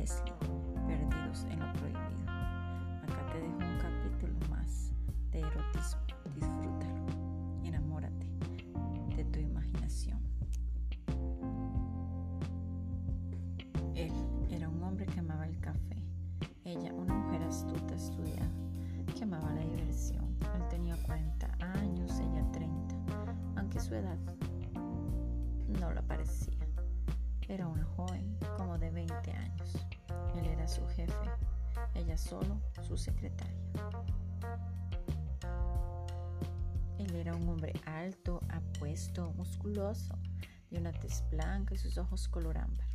Perdidos en lo prohibido. Acá te dejo un capítulo más de erotismo. Disfrútalo. Enamórate de tu imaginación. Él era un hombre que amaba el café. Ella, una mujer astuta, estudiada, que amaba la diversión. Él tenía 40 años, ella 30, aunque su edad no la parecía. Era una joven como de 20 años. Él era su jefe, ella solo su secretaria. Él era un hombre alto, apuesto, musculoso, de una tez blanca y sus ojos color ámbar.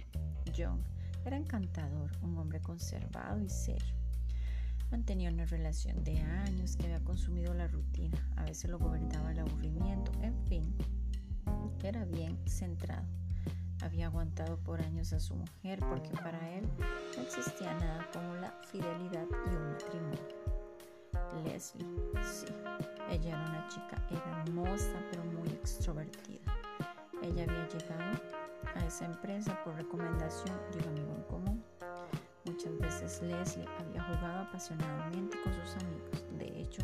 John era encantador, un hombre conservado y serio. Mantenía una relación de años que había consumido la rutina, a veces lo gobernaba el aburrimiento, en fin, era bien centrado. Había aguantado por años a su mujer porque para él no existía nada como la fidelidad y un matrimonio. Leslie, sí, ella era una chica hermosa pero muy extrovertida. Ella había llegado a esa empresa por recomendación de un amigo en común. Muchas veces Leslie había jugado apasionadamente con sus amigos. De hecho,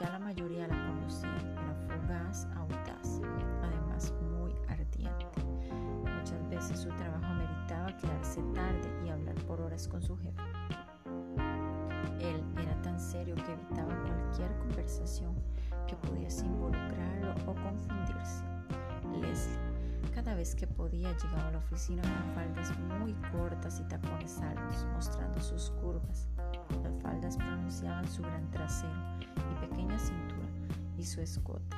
ya la mayoría la conocían. Era fugaz, audaz, además. Su trabajo meritaba quedarse tarde y hablar por horas con su jefe. Él era tan serio que evitaba cualquier conversación que pudiese involucrarlo o confundirse. Leslie, cada vez que podía, llegaba a la oficina con faldas muy cortas y tacones altos, mostrando sus curvas. Las faldas pronunciaban su gran trasero y pequeña cintura y su escote,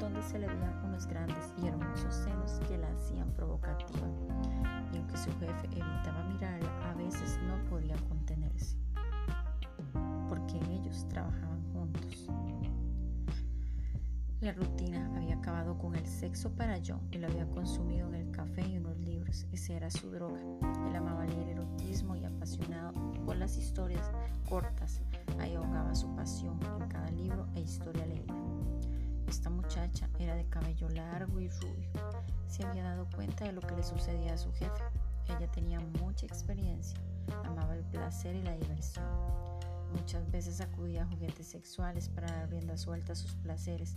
donde se le veían unos grandes y hermosos senos que la hacían provocativa. Y aunque su jefe evitaba mirarla, a veces no podía contenerse, porque ellos trabajaban juntos. La rutina había acabado con el sexo para John y lo había consumido en el café y unos libros. Esa era su droga. Él amaba leer erotismo y apasionado por las historias cortas. Ahí ahogaba su pasión en cada libro e historia leída. Esta muchacha era de cabello largo y rubio. Se había dado cuenta de lo que le sucedía a su jefe. Ella tenía mucha experiencia. Amaba el placer y la diversión. Muchas veces acudía a juguetes sexuales para dar rienda suelta a sus placeres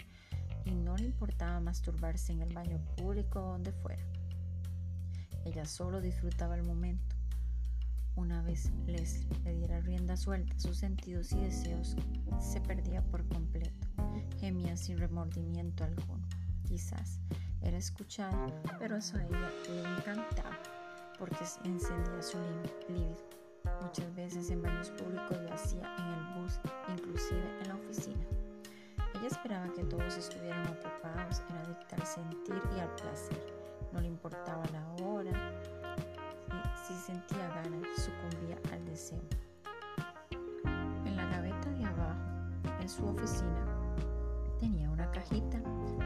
y no le importaba masturbarse en el baño público o donde fuera. Ella solo disfrutaba el momento. Una vez Leslie le diera rienda suelta, sus sentidos y deseos se perdía por completo. Gemía sin remordimiento alguno. Quizás era escuchada, pero eso a ella le encantaba porque encendía su libido. Muchas veces en baños públicos lo hacía en el bus, inclusive en la oficina. Ella esperaba que todos estuvieran ocupados en adictar sentir y al placer. No le importaba la hora, si sentía ganas, sucumbía al deseo. En la gaveta de abajo, en su oficina, tenía una cajita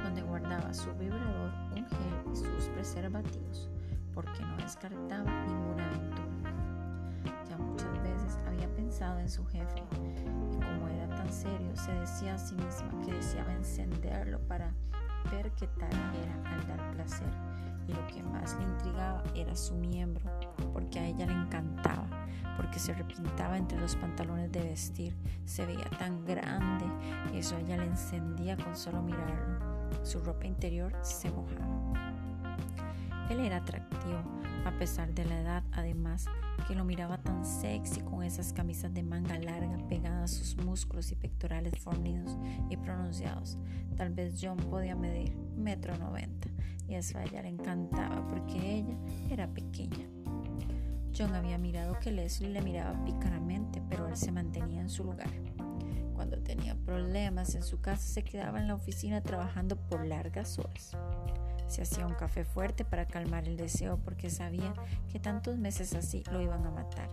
donde guardaba su vibrador, un gel y sus preservativos, porque no descartaba ninguna aventura. Ya muchas veces había pensado en su jefe y como era tan serio, se decía a sí misma que deseaba encenderlo para ver qué tal era al dar placer. Y lo que más le intrigaba era su miembro, porque a ella le encantaba, porque se repintaba entre los pantalones de vestir, se veía tan grande, eso ella le encendía con solo mirarlo. Su ropa interior se mojaba. Él era atractivo, a pesar de la edad, además que lo miraba tan sexy con esas camisas de manga larga pegadas a sus músculos y pectorales fornidos y pronunciados. Tal vez John podía medir metro noventa y eso a ella le encantaba porque ella era pequeña. John había mirado que Leslie le miraba pícaramente, pero él se mantenía en su lugar. Cuando tenía problemas en su casa se quedaba en la oficina trabajando por largas horas. Se hacía un café fuerte para calmar el deseo porque sabía que tantos meses así lo iban a matar.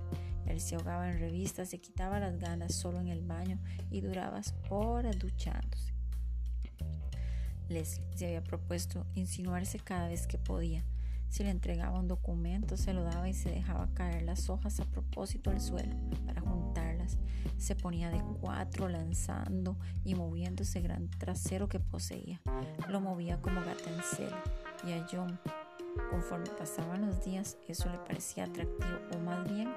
Él se ahogaba en revistas, se quitaba las ganas solo en el baño y duraba horas duchándose. Leslie se había propuesto insinuarse cada vez que podía. Si le entregaba un documento, se lo daba y se dejaba caer las hojas a propósito al suelo para juntarlas. Se ponía de cuatro lanzando y moviendo ese gran trasero que poseía. Lo movía como gata en celo. Y a John, conforme pasaban los días, eso le parecía atractivo, o más bien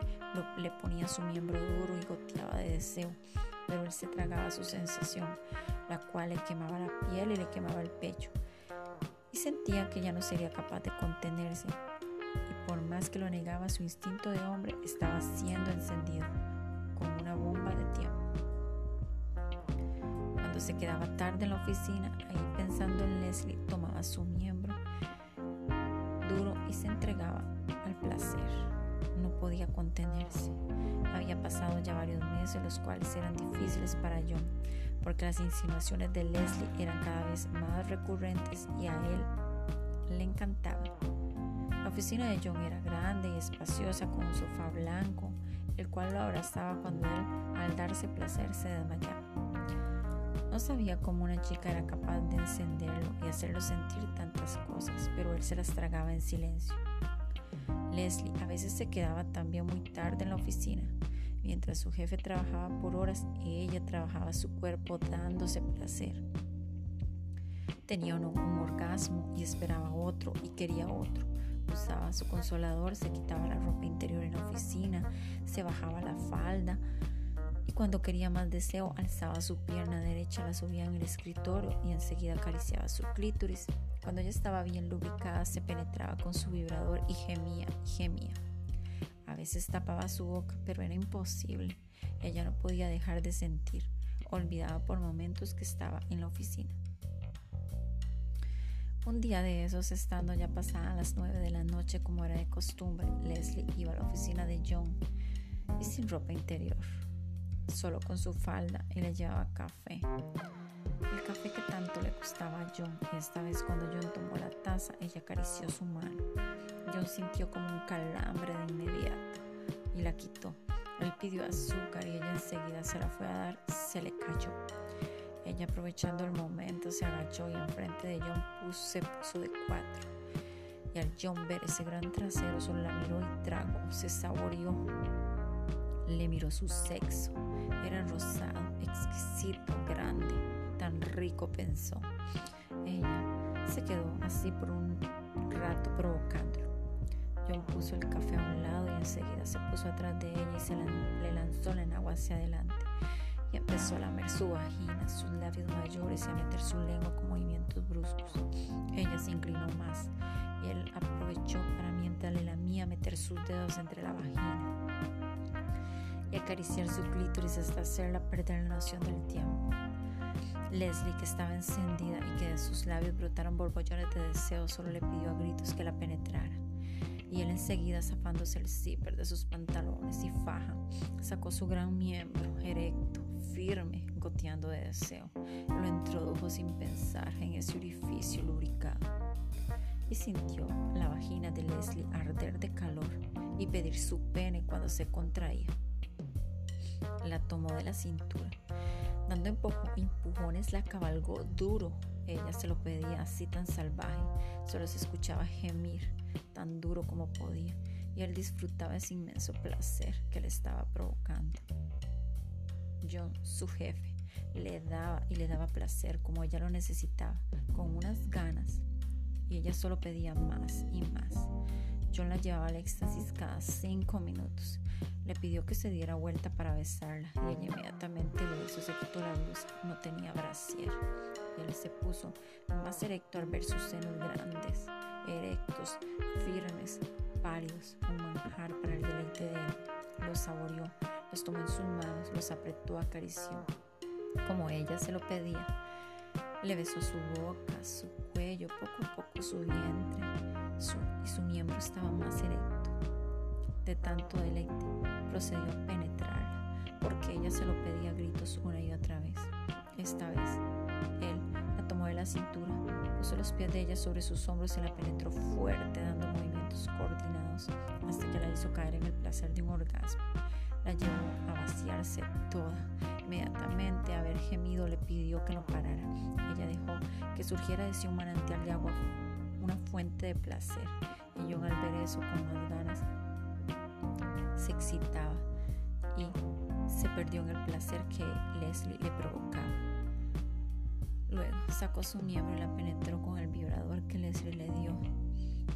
le ponía su miembro duro y goteaba de deseo. Pero él se tragaba su sensación, la cual le quemaba la piel y le quemaba el pecho. Y sentía que ya no sería capaz de contenerse. Y por más que lo negaba, su instinto de hombre estaba siendo encendido Se quedaba tarde en la oficina, ahí pensando en Leslie, tomaba su miembro duro y se entregaba al placer. No podía contenerse. Había pasado ya varios meses, los cuales eran difíciles para John, porque las insinuaciones de Leslie eran cada vez más recurrentes y a él le encantaban. La oficina de John era grande y espaciosa con un sofá blanco, el cual lo abrazaba cuando él, al darse placer, se desmayaba. No sabía cómo una chica era capaz de encenderlo y hacerlo sentir tantas cosas, pero él se las tragaba en silencio. Leslie a veces se quedaba también muy tarde en la oficina. Mientras su jefe trabajaba por horas, ella trabajaba su cuerpo dándose placer. Tenía un, un orgasmo y esperaba otro y quería otro. Usaba su consolador, se quitaba la ropa interior en la oficina, se bajaba la falda y cuando quería más deseo alzaba su pierna derecha, la subía en el escritorio y enseguida acariciaba su clítoris. Cuando ya estaba bien lubricada se penetraba con su vibrador y gemía gemía. A veces tapaba su boca, pero era imposible. Ella no podía dejar de sentir. Olvidaba por momentos que estaba en la oficina. Un día de esos, estando ya pasadas las nueve de la noche como era de costumbre, Leslie iba a la oficina de John y sin ropa interior, solo con su falda y le llevaba café. El café que tanto le gustaba a John y esta vez cuando John tomó la taza, ella acarició su mano. John sintió como un calambre de inmediato y la quitó. Él pidió azúcar y ella enseguida se la fue a dar, se le cayó. Ella aprovechando el momento se agachó y enfrente de John se puso de cuatro. Y al John ver ese gran trasero solo la miró y tragó, se saboreó. Le miró su sexo. Era rosado, exquisito, grande, tan rico pensó. Ella se quedó así por un rato provocándolo. John puso el café a un lado y enseguida se puso atrás de ella y se le lanzó la agua hacia adelante y empezó a lamer su vagina, sus labios mayores y a meter su lengua con movimientos bruscos. Ella se inclinó más y él aprovechó para mientras le lamía meter sus dedos entre la vagina y acariciar su clítoris hasta hacerla perder la noción del tiempo. Leslie, que estaba encendida y que de sus labios brotaron borbollones de deseo, solo le pidió a gritos que la penetrara y él enseguida zafándose el zipper de sus pantalones y faja, sacó su gran miembro erecto, firme, goteando de deseo. Lo introdujo sin pensar en ese orificio lubricado y sintió la vagina de Leslie arder de calor y pedir su pene cuando se contraía. Tomó de la cintura. Dando empujones la cabalgó duro. Ella se lo pedía así tan salvaje. Solo se escuchaba gemir tan duro como podía y él disfrutaba ese inmenso placer que le estaba provocando. John, su jefe, le daba y le daba placer como ella lo necesitaba, con unas ganas, y ella solo pedía más y más. John la llevaba al éxtasis cada cinco minutos. Le pidió que se diera vuelta para besarla y ella inmediatamente lo hizo, se quitó la blusa, no tenía brasier. Y él se puso más erecto al ver sus senos grandes erectos, firmes, pálidos, un manjar para el deleite de él. Los saboreó, los tomó en sus manos, los apretó, acarició, como ella se lo pedía. Le besó su boca, su cuello, poco a poco su vientre, y su miembro estaba más erecto. De tanto deleite, procedió a penetrarla, porque ella se lo pedía a gritos una y otra vez. Esta vez, él la tomó de la cintura, Puso los pies de ella sobre sus hombros y la penetró fuerte, dando movimientos coordinados hasta que la hizo caer en el placer de un orgasmo. La llevó a vaciarse toda. Inmediatamente, haber gemido, le pidió que no parara. Ella dejó que surgiera de sí manantial de agua, una fuente de placer. Y John, al ver eso con más ganas, se excitaba y se perdió en el placer que Leslie le provocaba. Luego sacó su miembro y la penetró con el vibrador que Leslie le dio,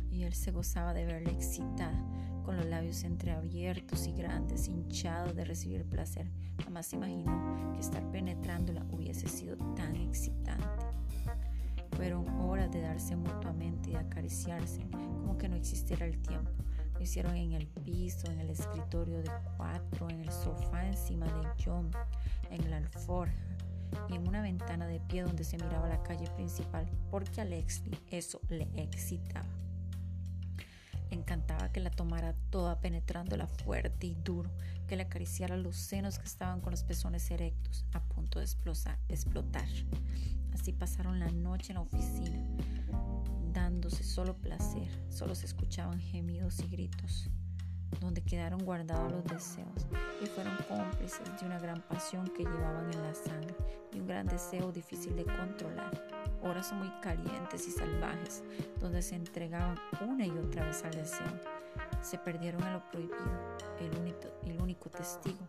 y él se gozaba de verla excitada, con los labios entreabiertos y grandes, hinchados de recibir placer. Jamás imaginó que estar penetrándola hubiese sido como que no existiera el tiempo. Lo hicieron en el piso, en el escritorio de cuatro, en el sofá encima de John, en la alforja y en una ventana de pie donde se miraba la calle principal, porque a Leslie eso le excitaba. Encantaba que la tomara toda penetrándola fuerte y duro, que le acariciara los senos que estaban con los pezones erectos, a punto de explotar. Así pasaron la noche en la oficina, dándose solo placer, solo se escuchaban gemidos y gritos, donde quedaron guardados los deseos y fueron cómplices de una gran pasión que llevaban en la sangre y un gran deseo difícil de controlar. Horas muy calientes y salvajes, donde se entregaban una y otra vez al deseo. Se perdieron a lo prohibido, el único, el único testigo